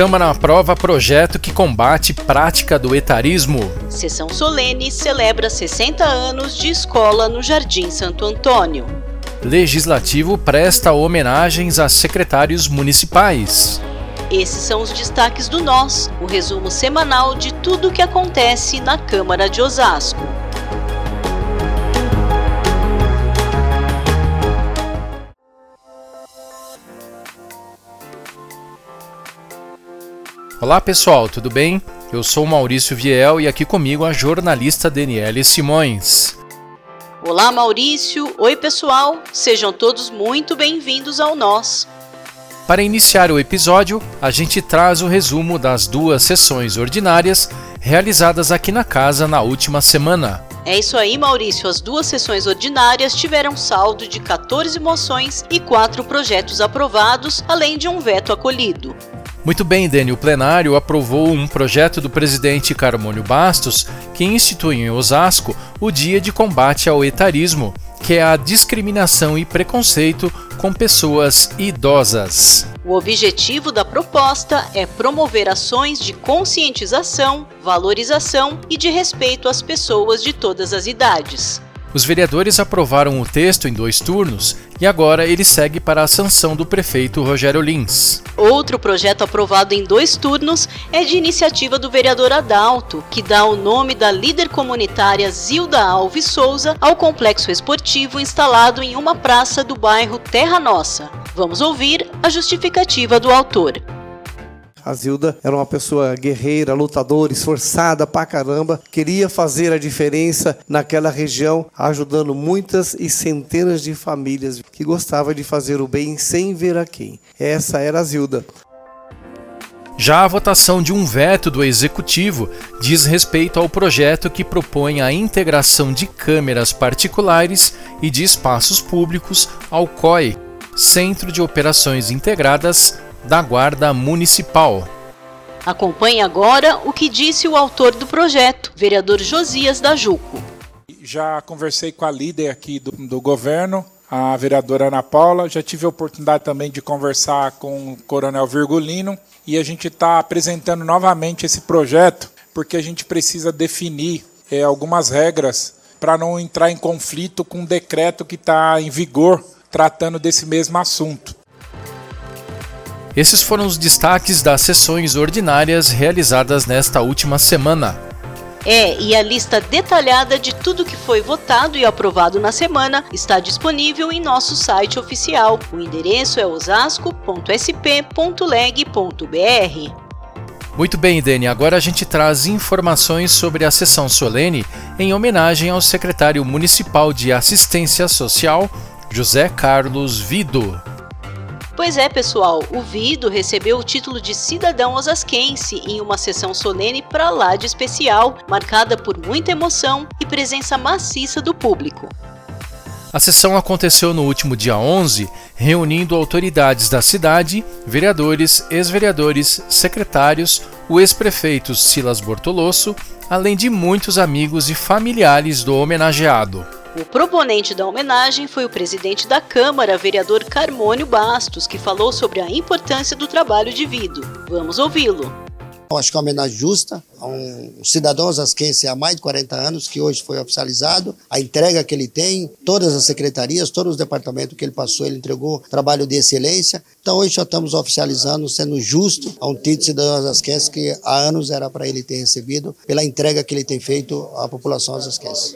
Câmara aprova projeto que combate prática do etarismo. Sessão solene celebra 60 anos de escola no Jardim Santo Antônio. Legislativo presta homenagens a secretários municipais. Esses são os destaques do Nós, o resumo semanal de tudo o que acontece na Câmara de Osasco. Olá pessoal, tudo bem? Eu sou Maurício Viel e aqui comigo a jornalista Daniele Simões. Olá Maurício, oi pessoal, sejam todos muito bem-vindos ao Nós. Para iniciar o episódio, a gente traz o resumo das duas sessões ordinárias realizadas aqui na casa na última semana. É isso aí, Maurício. As duas sessões ordinárias tiveram saldo de 14 moções e 4 projetos aprovados, além de um veto acolhido. Muito bem, Dani. O plenário aprovou um projeto do presidente Carmônio Bastos que institui em Osasco o Dia de Combate ao Etarismo, que é a discriminação e preconceito com pessoas idosas. O objetivo da proposta é promover ações de conscientização, valorização e de respeito às pessoas de todas as idades. Os vereadores aprovaram o texto em dois turnos e agora ele segue para a sanção do prefeito Rogério Lins. Outro projeto aprovado em dois turnos é de iniciativa do vereador Adalto, que dá o nome da líder comunitária Zilda Alves Souza ao complexo esportivo instalado em uma praça do bairro Terra Nossa. Vamos ouvir a justificativa do autor. A Zilda era uma pessoa guerreira, lutadora, esforçada pra caramba, queria fazer a diferença naquela região, ajudando muitas e centenas de famílias que gostava de fazer o bem sem ver a quem. Essa era a Zilda. Já a votação de um veto do executivo diz respeito ao projeto que propõe a integração de câmeras particulares e de espaços públicos ao COI, Centro de Operações Integradas da Guarda Municipal. Acompanhe agora o que disse o autor do projeto, vereador Josias da Juco. Já conversei com a líder aqui do, do governo, a vereadora Ana Paula. Já tive a oportunidade também de conversar com o Coronel Virgulino e a gente está apresentando novamente esse projeto porque a gente precisa definir é, algumas regras para não entrar em conflito com o decreto que está em vigor tratando desse mesmo assunto. Esses foram os destaques das sessões ordinárias realizadas nesta última semana. É, e a lista detalhada de tudo que foi votado e aprovado na semana está disponível em nosso site oficial. O endereço é osasco.sp.leg.br. Muito bem, Dani. Agora a gente traz informações sobre a sessão solene em homenagem ao secretário municipal de Assistência Social, José Carlos Vido. Pois é, pessoal, o Vido recebeu o título de cidadão osasquense em uma sessão solene para lá de especial, marcada por muita emoção e presença maciça do público. A sessão aconteceu no último dia 11, reunindo autoridades da cidade, vereadores, ex-vereadores, secretários, o ex-prefeito Silas Bortolosso, além de muitos amigos e familiares do homenageado. O proponente da homenagem foi o presidente da Câmara, vereador Carmônio Bastos, que falou sobre a importância do trabalho de Vido. Vamos ouvi-lo. Acho que é uma homenagem justa a um cidadão osasquense há mais de 40 anos, que hoje foi oficializado, a entrega que ele tem, todas as secretarias, todos os departamentos que ele passou, ele entregou trabalho de excelência. Então hoje já estamos oficializando, sendo justo a um título de cidadão osasquense que há anos era para ele ter recebido, pela entrega que ele tem feito à população osasquense.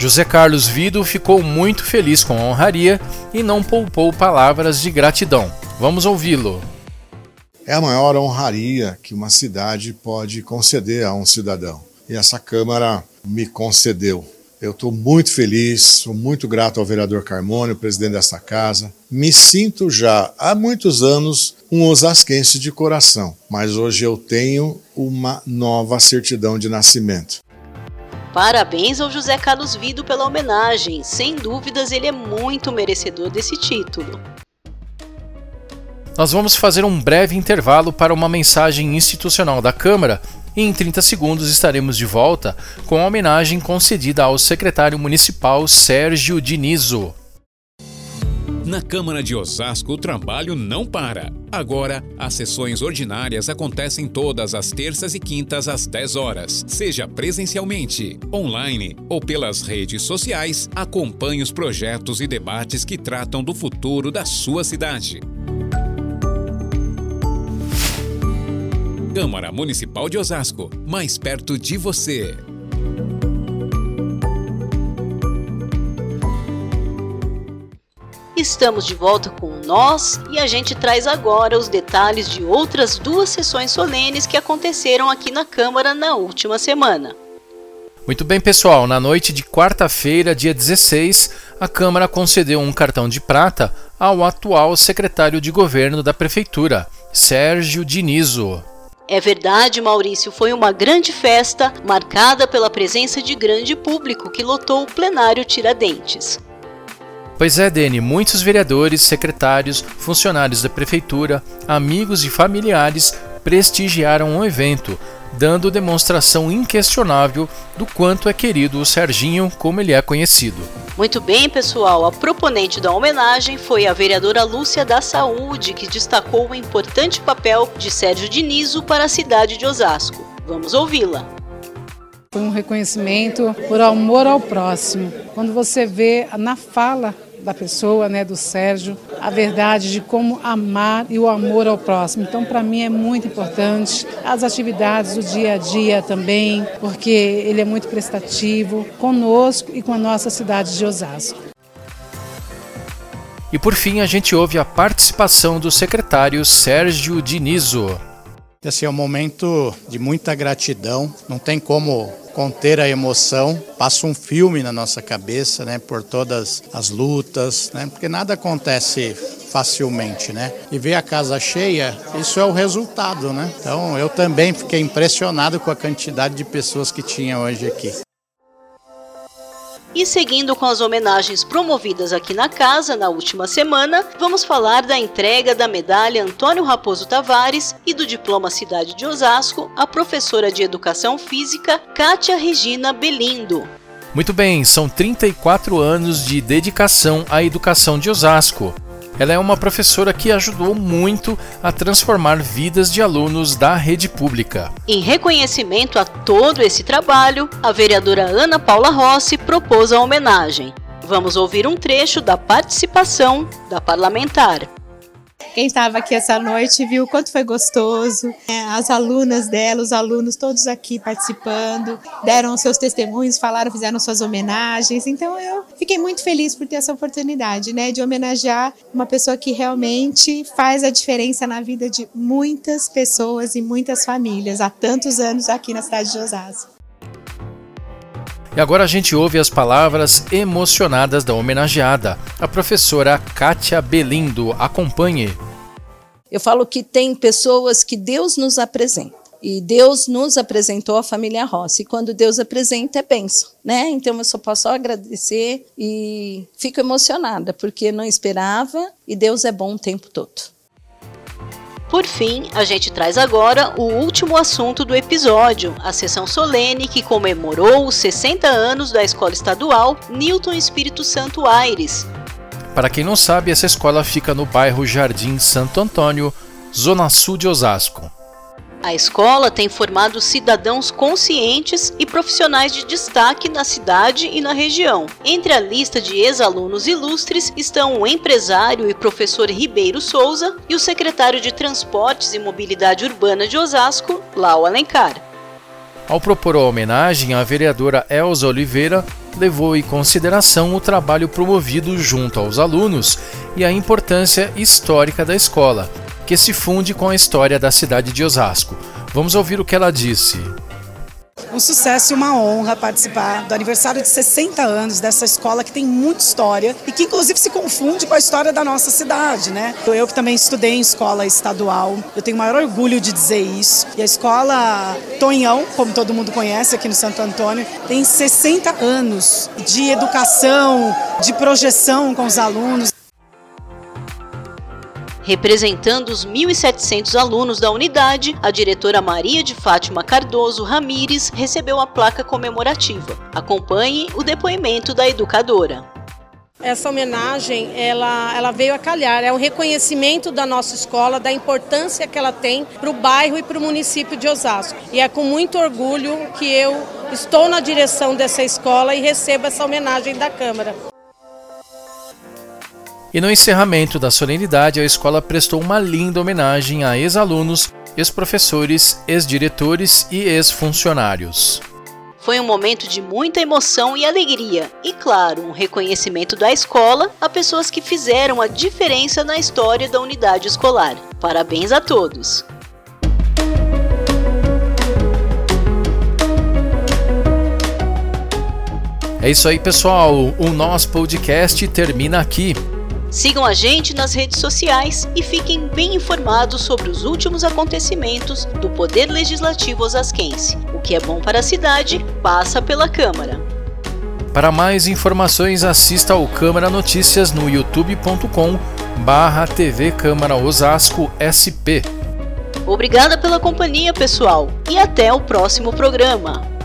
José Carlos Vido ficou muito feliz com a honraria e não poupou palavras de gratidão. Vamos ouvi-lo. É a maior honraria que uma cidade pode conceder a um cidadão. E essa Câmara me concedeu. Eu estou muito feliz, sou muito grato ao vereador Carmônio, presidente dessa casa. Me sinto já há muitos anos um osasquense de coração, mas hoje eu tenho uma nova certidão de nascimento. Parabéns ao José Carlos Vido pela homenagem. Sem dúvidas, ele é muito merecedor desse título. Nós vamos fazer um breve intervalo para uma mensagem institucional da Câmara e em 30 segundos estaremos de volta com a homenagem concedida ao secretário municipal Sérgio Dinizo. Na Câmara de Osasco, o trabalho não para Agora, as sessões ordinárias acontecem todas as terças e quintas às 10 horas. Seja presencialmente, online ou pelas redes sociais, acompanhe os projetos e debates que tratam do futuro da sua cidade. Câmara Municipal de Osasco, mais perto de você. Estamos de volta com nós e a gente traz agora os detalhes de outras duas sessões solenes que aconteceram aqui na Câmara na última semana. Muito bem, pessoal. Na noite de quarta-feira, dia 16, a Câmara concedeu um cartão de prata ao atual secretário de governo da Prefeitura, Sérgio Dinizo. É verdade, Maurício, foi uma grande festa marcada pela presença de grande público que lotou o plenário Tiradentes. Pois é, Dene, muitos vereadores, secretários, funcionários da prefeitura, amigos e familiares prestigiaram o evento, dando demonstração inquestionável do quanto é querido o Serginho, como ele é conhecido. Muito bem, pessoal. A proponente da homenagem foi a vereadora Lúcia da Saúde, que destacou o importante papel de Sérgio Dinizo para a cidade de Osasco. Vamos ouvi-la. Foi um reconhecimento por amor ao próximo. Quando você vê na fala da pessoa, né, do Sérgio, a verdade de como amar e o amor ao próximo. Então, para mim é muito importante as atividades do dia a dia também, porque ele é muito prestativo conosco e com a nossa cidade de Osasco. E por fim, a gente ouve a participação do secretário Sérgio Dinizo. Esse é um momento de muita gratidão, não tem como conter a emoção, passa um filme na nossa cabeça, né, por todas as lutas, né, porque nada acontece facilmente, né? E ver a casa cheia, isso é o resultado, né? Então eu também fiquei impressionado com a quantidade de pessoas que tinha hoje aqui. E seguindo com as homenagens promovidas aqui na casa na última semana, vamos falar da entrega da medalha Antônio Raposo Tavares e do diploma Cidade de Osasco à professora de Educação Física Kátia Regina Belindo. Muito bem, são 34 anos de dedicação à educação de Osasco. Ela é uma professora que ajudou muito a transformar vidas de alunos da rede pública. Em reconhecimento a todo esse trabalho, a vereadora Ana Paula Rossi propôs a homenagem. Vamos ouvir um trecho da participação da parlamentar. Quem estava aqui essa noite viu o quanto foi gostoso. É, as alunas dela, os alunos, todos aqui participando, deram seus testemunhos, falaram, fizeram suas homenagens. Então eu fiquei muito feliz por ter essa oportunidade, né, de homenagear uma pessoa que realmente faz a diferença na vida de muitas pessoas e muitas famílias há tantos anos aqui na cidade de Osasco. E agora a gente ouve as palavras emocionadas da homenageada, a professora Kátia Belindo. Acompanhe. Eu falo que tem pessoas que Deus nos apresenta. E Deus nos apresentou a família Rossi. E quando Deus apresenta, é benção, né? Então eu só posso agradecer e fico emocionada, porque não esperava e Deus é bom o tempo todo. Por fim, a gente traz agora o último assunto do episódio, a sessão solene que comemorou os 60 anos da Escola Estadual Newton Espírito Santo Aires. Para quem não sabe, essa escola fica no bairro Jardim Santo Antônio, zona sul de Osasco. A escola tem formado cidadãos conscientes e profissionais de destaque na cidade e na região. Entre a lista de ex-alunos ilustres estão o empresário e professor Ribeiro Souza e o secretário de Transportes e Mobilidade Urbana de Osasco, Lau Alencar. Ao propor a homenagem, a vereadora Elza Oliveira levou em consideração o trabalho promovido junto aos alunos e a importância histórica da escola, que se funde com a história da cidade de Osasco. Vamos ouvir o que ela disse. Um sucesso e uma honra participar do aniversário de 60 anos dessa escola que tem muita história e que inclusive se confunde com a história da nossa cidade, né? Eu que também estudei em escola estadual, eu tenho o maior orgulho de dizer isso. E a escola Tonhão, como todo mundo conhece aqui no Santo Antônio, tem 60 anos de educação, de projeção com os alunos. Representando os 1.700 alunos da unidade, a diretora Maria de Fátima Cardoso Ramires recebeu a placa comemorativa. Acompanhe o depoimento da educadora. Essa homenagem, ela, ela veio a calhar, é um reconhecimento da nossa escola, da importância que ela tem para o bairro e para o município de Osasco. E é com muito orgulho que eu estou na direção dessa escola e recebo essa homenagem da Câmara. E no encerramento da solenidade, a escola prestou uma linda homenagem a ex-alunos, ex-professores, ex-diretores e ex-funcionários. Foi um momento de muita emoção e alegria, e claro, um reconhecimento da escola a pessoas que fizeram a diferença na história da unidade escolar. Parabéns a todos! É isso aí, pessoal. O nosso podcast termina aqui. Sigam a gente nas redes sociais e fiquem bem informados sobre os últimos acontecimentos do Poder Legislativo osasquense. O que é bom para a cidade passa pela Câmara. Para mais informações, assista ao Câmara Notícias no youtube.com barra TV Câmara Osasco SP. Obrigada pela companhia, pessoal, e até o próximo programa.